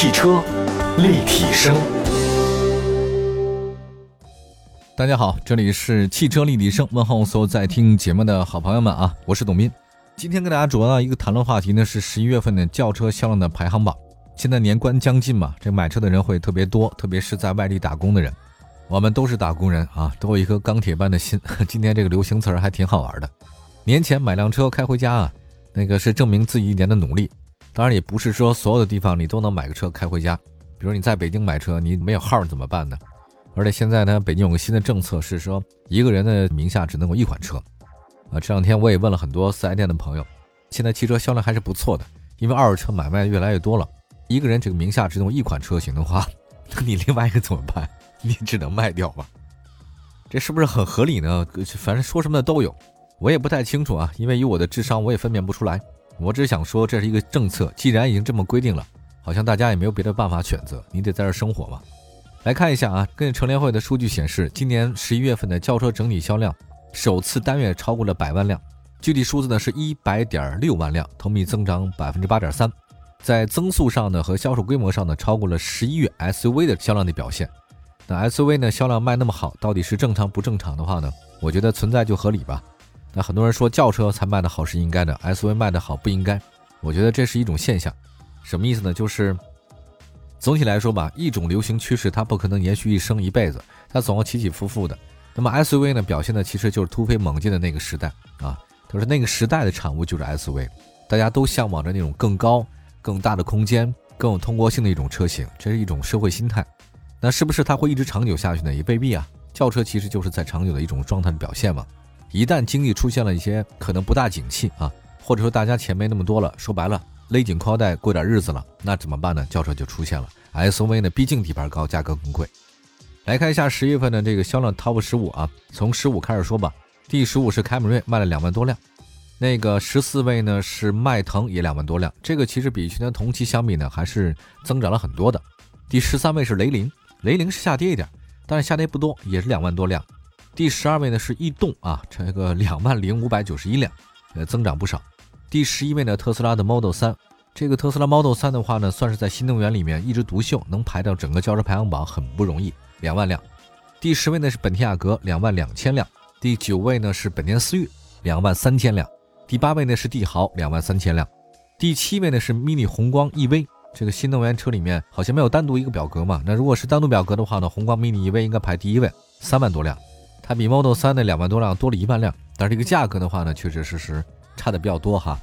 汽车立体声，大家好，这里是汽车立体声，问候所有在听节目的好朋友们啊，我是董斌。今天跟大家主要一个谈论话题呢是十一月份的轿车销量的排行榜。现在年关将近嘛，这买车的人会特别多，特别是在外地打工的人。我们都是打工人啊，都有一颗钢铁般的心。今天这个流行词儿还挺好玩的。年前买辆车开回家啊，那个是证明自己一年的努力。当然也不是说所有的地方你都能买个车开回家，比如你在北京买车，你没有号怎么办呢？而且现在呢，北京有个新的政策是说，一个人的名下只能有一款车。啊，这两天我也问了很多四 S 店的朋友，现在汽车销量还是不错的，因为二手车买卖越来越多了。一个人这个名下只能有一款车型的话，那你另外一个怎么办？你只能卖掉吧？这是不是很合理呢？反正说什么的都有，我也不太清楚啊，因为以我的智商，我也分辨不出来。我只想说，这是一个政策，既然已经这么规定了，好像大家也没有别的办法选择，你得在这生活嘛。来看一下啊，根据乘联会的数据显示，今年十一月份的轿车整体销量首次单月超过了百万辆，具体数字呢是一百点六万辆，同比增长百分之八点三，在增速上呢和销售规模上呢超过了十一月 SUV 的销量的表现。那 SUV 呢销量卖那么好，到底是正常不正常的话呢？我觉得存在就合理吧。那很多人说轿车才卖的好是应该的，SUV 卖的好不应该。我觉得这是一种现象，什么意思呢？就是总体来说吧，一种流行趋势它不可能延续一生一辈子，它总要起起伏伏的。那么 SUV 呢，表现的其实就是突飞猛进的那个时代啊，就是那个时代的产物就是 SUV，大家都向往着那种更高、更大的空间、更有通过性的一种车型，这是一种社会心态。那是不是它会一直长久下去呢？也未必啊。轿车其实就是在长久的一种状态的表现嘛。一旦经济出现了一些可能不大景气啊，或者说大家钱没那么多了，说白了勒紧裤腰带过点日子了，那怎么办呢？轿车就出现了。SUV 呢，毕竟底盘高，价格更贵。来看一下十月份的这个销量 TOP 十五啊，从十五开始说吧。第十五是凯美瑞，卖了两万多辆。那个十四位呢是迈腾，也两万多辆。这个其实比去年同期相比呢，还是增长了很多的。第十三位是雷凌，雷凌是下跌一点，但是下跌不多，也是两万多辆。第十二位呢是逸动啊，这个两万零五百九十一辆，呃，增长不少。第十一位呢，特斯拉的 Model 三，这个特斯拉 Model 三的话呢，算是在新能源里面一枝独秀，能排到整个轿车排行榜很不容易，两万辆。第十位呢是本田雅阁，两万两千辆。第九位呢是本田思域，两万三千辆。第八位呢是帝豪，两万三千辆。第七位呢是 mini 宏光 EV，这个新能源车里面好像没有单独一个表格嘛，那如果是单独表格的话呢，宏光 mini EV 应该排第一位，三万多辆。它比 Model 3的两万多辆多了一万辆，但是这个价格的话呢，确确实实差的比较多哈。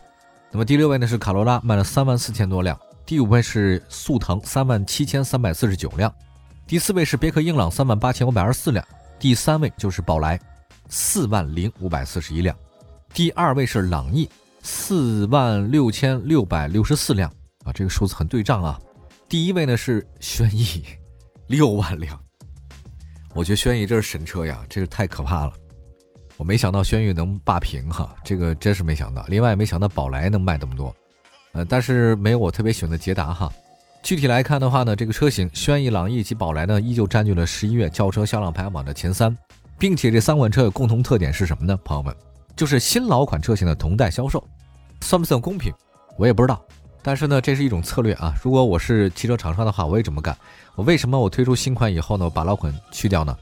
那么第六位呢是卡罗拉，卖了三万四千多辆；第五位是速腾，三万七千三百四十九辆；第四位是别克英朗，三万八千五百二十四辆；第三位就是宝来，四万零五百四十一辆；第二位是朗逸，四万六千六百六十四辆啊，这个数字很对账啊。第一位呢是轩逸，六万辆。我觉得轩逸这是神车呀，这是太可怕了。我没想到轩逸能霸屏哈，这个真是没想到。另外没想到宝来能卖这么多，呃，但是没有我特别喜欢的捷达哈。具体来看的话呢，这个车型轩逸、朗逸及宝来呢，依旧占据了十一月轿车销量排行榜的前三，并且这三款车有共同特点是什么呢？朋友们，就是新老款车型的同代销售，算不算公平？我也不知道。但是呢，这是一种策略啊。如果我是汽车厂商的话，我也这么干。我为什么我推出新款以后呢，把老款去掉呢？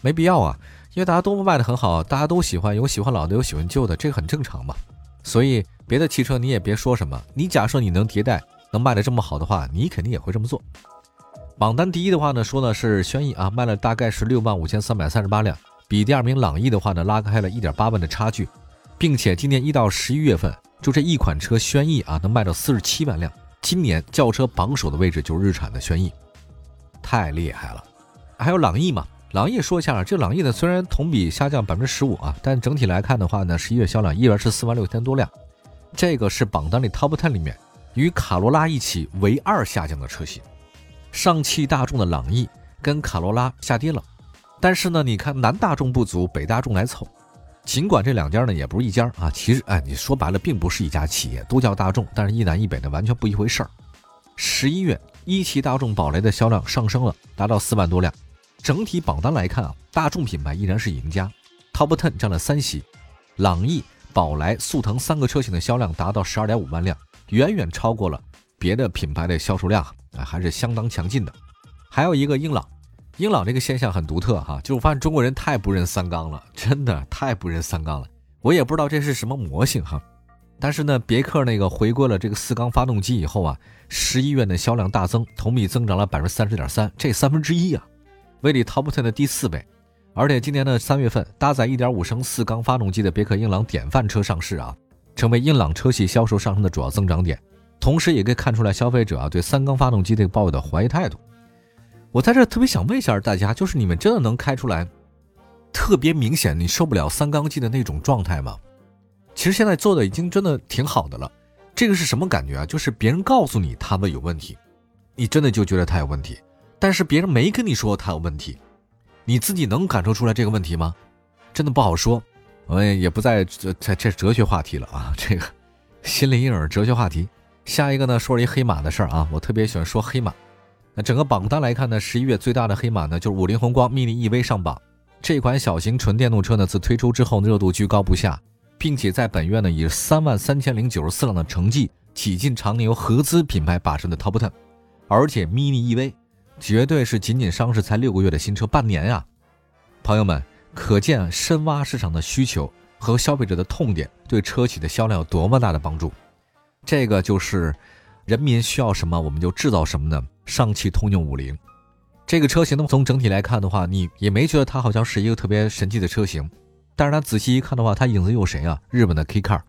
没必要啊，因为大家都卖的很好，大家都喜欢，有喜欢老的，有喜欢旧的，这个很正常嘛。所以别的汽车你也别说什么。你假设你能迭代，能卖的这么好的话，你肯定也会这么做。榜单第一的话呢，说的是轩逸啊，卖了大概是六万五千三百三十八辆，比第二名朗逸的话呢，拉开了一点八万的差距，并且今年一到十一月份。就这一款车，轩逸啊，能卖到四十七万辆。今年轿车榜首的位置就是日产的轩逸，太厉害了。还有朗逸嘛？朗逸说一下，这朗逸呢，虽然同比下降百分之十五啊，但整体来看的话呢，十一月销量依然是四万六千多辆。这个是榜单里 top ten 里面与卡罗拉一起唯二下降的车型。上汽大众的朗逸跟卡罗拉下跌了，但是呢，你看南大众不足，北大众来凑。尽管这两家呢也不是一家啊，其实哎，你说白了并不是一家企业，都叫大众，但是一南一北的完全不一回事儿。十一月一汽大众宝来的销量上升了，达到四万多辆。整体榜单来看啊，大众品牌依然是赢家，Top Ten 占了三席。朗逸、宝来、速腾三个车型的销量达到十二点五万辆，远远超过了别的品牌的销售量。啊，还是相当强劲的。还有一个英朗，英朗这个现象很独特哈，就我发现中国人太不认三缸了，真的太不认三缸了。我也不知道这是什么魔性哈。但是呢，别克那个回归了这个四缸发动机以后啊，十一月的销量大增，同比增长了百分之三十点三，这三分之一啊，位列 Top Ten 的第四位。而且今年的三月份，搭载一点五升四缸发动机的别克英朗典范车上市啊，成为英朗车系销售上升的主要增长点。同时，也可以看出来消费者啊对三缸发动机这个抱有的怀疑态度。我在这特别想问一下大家，就是你们真的能开出来特别明显你受不了三缸机的那种状态吗？其实现在做的已经真的挺好的了，这个是什么感觉啊？就是别人告诉你他们有问题，你真的就觉得他有问题，但是别人没跟你说他有问题，你自己能感受出来这个问题吗？真的不好说。我们也不在这这这哲学话题了啊，这个心理阴影哲学话题。下一个呢，说了一黑马的事儿啊，我特别喜欢说黑马。那整个榜单来看呢，十一月最大的黑马呢，就是五菱宏光 mini EV 上榜。这款小型纯电动车呢，自推出之后热度居高不下。并且在本月呢，以三万三千零九十四辆的成绩挤进常年由合资品牌把持的 Top Ten，而且 Mini EV 绝对是仅仅上市才六个月的新车，半年呀，朋友们，可见深挖市场的需求和消费者的痛点对车企的销量有多么大的帮助。这个就是人民需要什么我们就制造什么呢？上汽通用五菱这个车型呢，从整体来看的话，你也没觉得它好像是一个特别神奇的车型。但是它仔细一看的话，它影子有谁啊？日本的 K Car。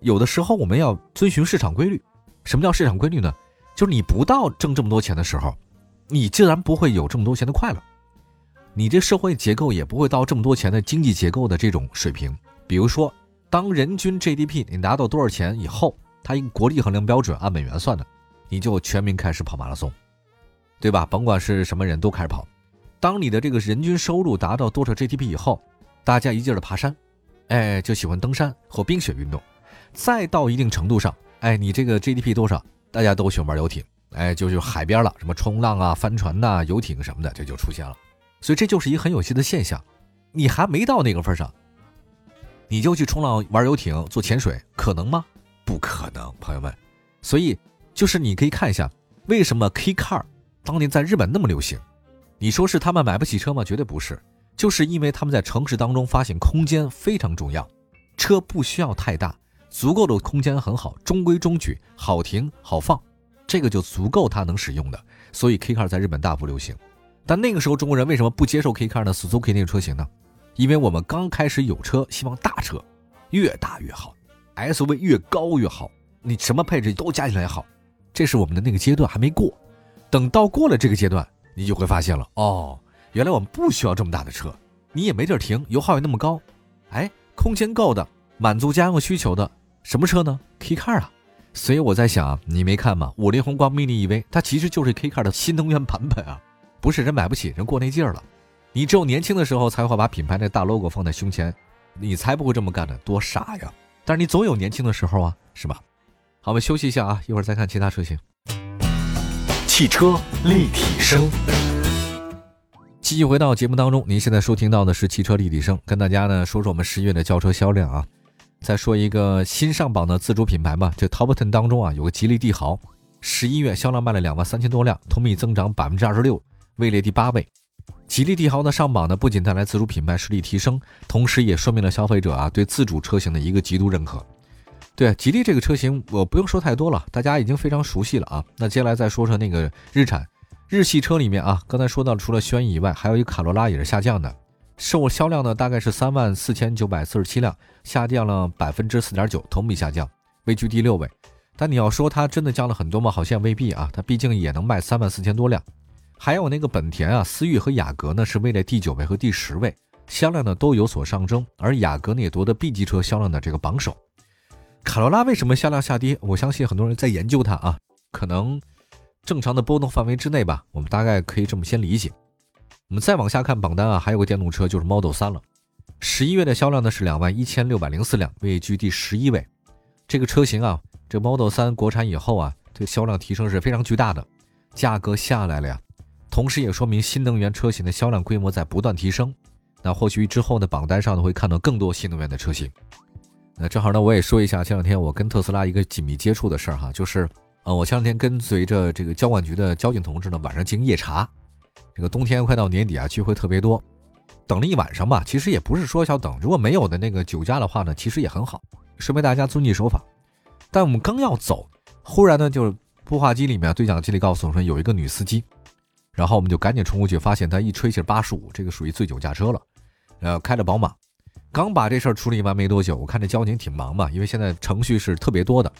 有的时候我们要遵循市场规律。什么叫市场规律呢？就是你不到挣这么多钱的时候，你自然不会有这么多钱的快乐。你这社会结构也不会到这么多钱的经济结构的这种水平。比如说，当人均 GDP 你拿到多少钱以后，它一个国力衡量标准按美元算的，你就全民开始跑马拉松，对吧？甭管是什么人都开始跑。当你的这个人均收入达到多少 GDP 以后，大家一劲儿的爬山，哎，就喜欢登山或冰雪运动。再到一定程度上，哎，你这个 GDP 多少，大家都喜欢玩游艇，哎，就就海边了，什么冲浪啊、帆船呐、游艇什么的，这就出现了。所以这就是一个很有趣的现象。你还没到那个份上，你就去冲浪、玩游艇、做潜水，可能吗？不可能，朋友们。所以就是你可以看一下，为什么 K Car 当年在日本那么流行？你说是他们买不起车吗？绝对不是。就是因为他们在城市当中发现空间非常重要，车不需要太大，足够的空间很好，中规中矩，好停好放，这个就足够它能使用的。所以 K Car 在日本大幅流行。但那个时候中国人为什么不接受 K Car 呢？Suzuki 那个车型呢？因为我们刚开始有车，希望大车越大越好，SUV 越高越好，你什么配置都加起来好，这是我们的那个阶段还没过。等到过了这个阶段，你就会发现了哦。原来我们不需要这么大的车，你也没地儿停，油耗也那么高，哎，空间够的，满足家用需求的什么车呢？K Car 啊，所以我在想，你没看吗？五菱宏光 mini EV 它其实就是 K Car 的新能源版本啊，不是人买不起，人过那劲儿了。你只有年轻的时候才会把品牌那大 logo 放在胸前，你才不会这么干的，多傻呀！但是你总有年轻的时候啊，是吧？好，我们休息一下啊，一会儿再看其他车型。汽车立体声。继续回到节目当中，您现在收听到的是汽车立体声，跟大家呢说说我们十月的轿车销量啊。再说一个新上榜的自主品牌吧，这 Top Ten 当中啊有个吉利帝豪，十一月销量卖了两万三千多辆，同比增长百分之二十六，位列第八位。吉利帝豪的上榜呢，不仅带来自主品牌实力提升，同时也说明了消费者啊对自主车型的一个极度认可。对吉利这个车型，我不用说太多了，大家已经非常熟悉了啊。那接下来再说说那个日产。日系车里面啊，刚才说到，除了轩逸以外，还有一个卡罗拉也是下降的，售销量呢大概是三万四千九百四十七辆，下降了百分之四点九，同比下降，位居第六位。但你要说它真的降了很多吗？好像未必啊，它毕竟也能卖三万四千多辆。还有那个本田啊，思域和雅阁呢是位列第九位和第十位，销量呢都有所上升，而雅阁呢也夺得 B 级车销量的这个榜首。卡罗拉为什么销量下跌？我相信很多人在研究它啊，可能。正常的波动范围之内吧，我们大概可以这么先理解。我们再往下看榜单啊，还有个电动车就是 Model 3了。十一月的销量呢是两万一千六百零四辆，位居第十一位。这个车型啊，这 Model 3国产以后啊，这销量提升是非常巨大的，价格下来了呀。同时也说明新能源车型的销量规模在不断提升。那或许之后的榜单上呢会看到更多新能源的车型。那正好呢，我也说一下前两天我跟特斯拉一个紧密接触的事儿哈，就是。呃，我前两天跟随着这个交管局的交警同志呢，晚上进行夜查。这个冬天快到年底啊，聚会特别多，等了一晚上吧。其实也不是说要等，如果没有的那个酒驾的话呢，其实也很好，说明大家遵纪守法。但我们刚要走，忽然呢，就是步话机里面对讲机里告诉我说有一个女司机，然后我们就赶紧冲过去，发现他一吹气八十五，这个属于醉酒驾车了。呃，开着宝马，刚把这事儿处理完没多久，我看这交警挺忙嘛，因为现在程序是特别多的，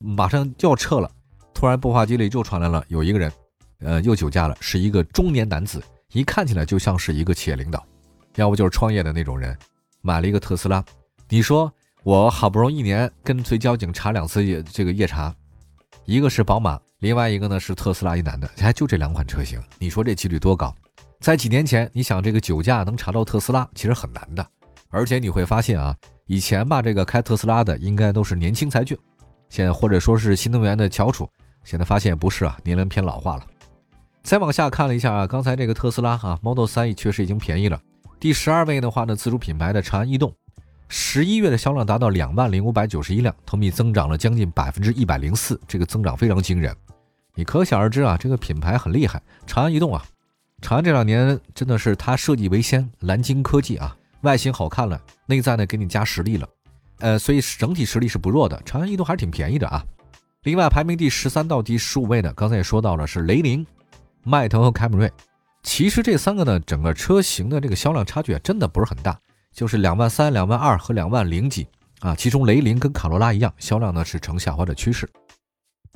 马上就要撤了。突然，步话机里又传来了有一个人，呃，又酒驾了，是一个中年男子，一看起来就像是一个企业领导，要不就是创业的那种人，买了一个特斯拉。你说我好不容易一年跟随交警查两次夜这个夜查，一个是宝马，另外一个呢是特斯拉一男的，还就这两款车型，你说这几率多高？在几年前，你想这个酒驾能查到特斯拉，其实很难的。而且你会发现啊，以前吧，这个开特斯拉的应该都是年轻才俊，现在或者说是新能源的翘楚，现在发现不是啊，年龄偏老化了。再往下看了一下啊，刚才这个特斯拉哈 Model 3确实已经便宜了。第十二位的话呢，自主品牌的长安逸动，十一月的销量达到两万零五百九十一辆，同比增长了将近百分之一百零四，这个增长非常惊人。你可想而知啊，这个品牌很厉害，长安逸动啊。长安这两年真的是它设计为先，蓝鲸科技啊，外形好看了，内在呢给你加实力了，呃，所以整体实力是不弱的。长安逸动还是挺便宜的啊。另外排名第十三到第十五位的，刚才也说到了是雷凌、迈腾和凯美瑞。其实这三个呢，整个车型的这个销量差距啊真的不是很大，就是两万三、两万二和两万零几啊。其中雷凌跟卡罗拉一样，销量呢是呈下滑的趋势。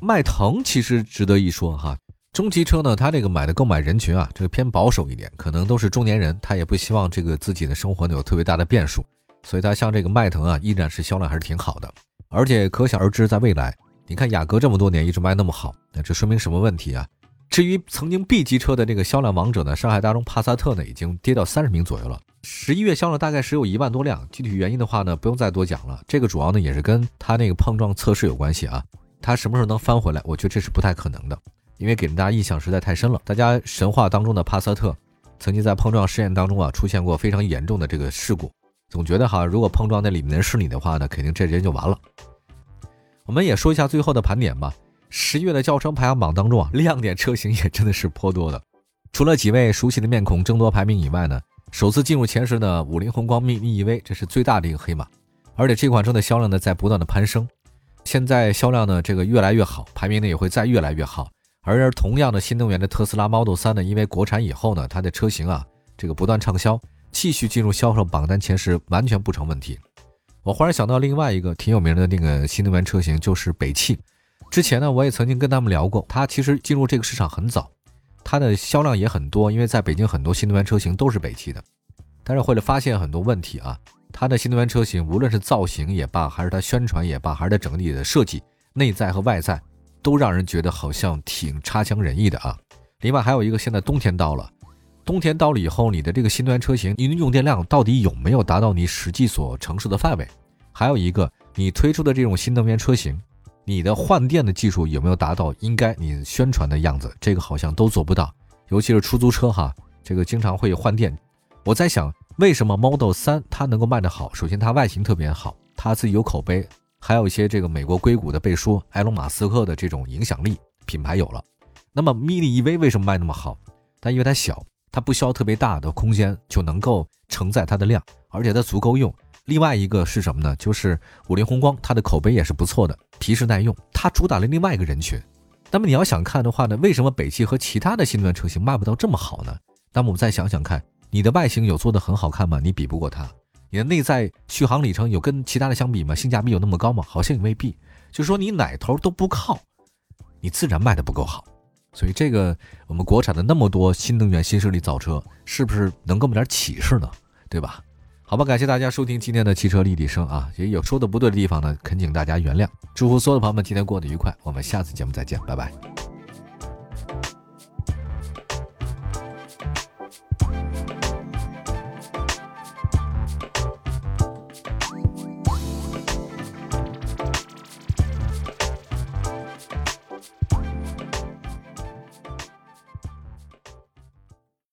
迈腾其实值得一说哈。中级车呢，它这个买的购买人群啊，这个偏保守一点，可能都是中年人，他也不希望这个自己的生活呢有特别大的变数，所以它像这个迈腾啊，依然是销量还是挺好的。而且可想而知，在未来，你看雅阁这么多年一直卖那么好，那这说明什么问题啊？至于曾经 B 级车的这个销量王者呢，上海大众帕萨特呢，已经跌到三十名左右了。十一月销量大概只有一万多辆，具体原因的话呢，不用再多讲了。这个主要呢也是跟它那个碰撞测试有关系啊，它什么时候能翻回来？我觉得这是不太可能的。因为给人大家印象实在太深了，大家神话当中的帕萨特，曾经在碰撞试验当中啊出现过非常严重的这个事故，总觉得哈，如果碰撞那里面的是你的话呢，肯定这人就完了。我们也说一下最后的盘点吧。十月的轿车排行榜当中啊，亮点车型也真的是颇多的，除了几位熟悉的面孔争夺排名以外呢，首次进入前十的五菱宏光 mini EV，这是最大的一个黑马，而且这款车的销量呢在不断的攀升，现在销量呢这个越来越好，排名呢也会再越来越好。而同样的新能源的特斯拉 Model 3呢，因为国产以后呢，它的车型啊，这个不断畅销，继续进入销售榜单前十，完全不成问题。我忽然想到另外一个挺有名的那个新能源车型，就是北汽。之前呢，我也曾经跟他们聊过，它其实进入这个市场很早，它的销量也很多，因为在北京很多新能源车型都是北汽的。但是会了发现很多问题啊，它的新能源车型无论是造型也罢，还是它宣传也罢，还是它整体的设计，内在和外在。都让人觉得好像挺差强人意的啊！另外还有一个，现在冬天到了，冬天到了以后，你的这个新能源车型，你的用电量到底有没有达到你实际所承受的范围？还有一个，你推出的这种新能源车型，你的换电的技术有没有达到应该你宣传的样子？这个好像都做不到，尤其是出租车哈，这个经常会换电。我在想，为什么 Model 3它能够卖得好？首先它外形特别好，它自己有口碑。还有一些这个美国硅谷的背书，埃隆·马斯克的这种影响力，品牌有了。那么 Mini EV 为什么卖那么好？但因为它小，它不需要特别大的空间就能够承载它的量，而且它足够用。另外一个是什么呢？就是五菱宏光，它的口碑也是不错的，皮实耐用。它主打了另外一个人群。那么你要想看的话呢，为什么北汽和其他的新能源车型卖不到这么好呢？那么我们再想想看，你的外形有做的很好看吗？你比不过它。你的内在续航里程有跟其他的相比吗？性价比有那么高吗？好像也未必。就说你哪头都不靠，你自然卖的不够好。所以这个我们国产的那么多新能源新势力造车，是不是能给我们点启示呢？对吧？好吧，感谢大家收听今天的汽车立体声啊，也有说的不对的地方呢，恳请大家原谅。祝福所有的朋友们今天过得愉快，我们下次节目再见，拜拜。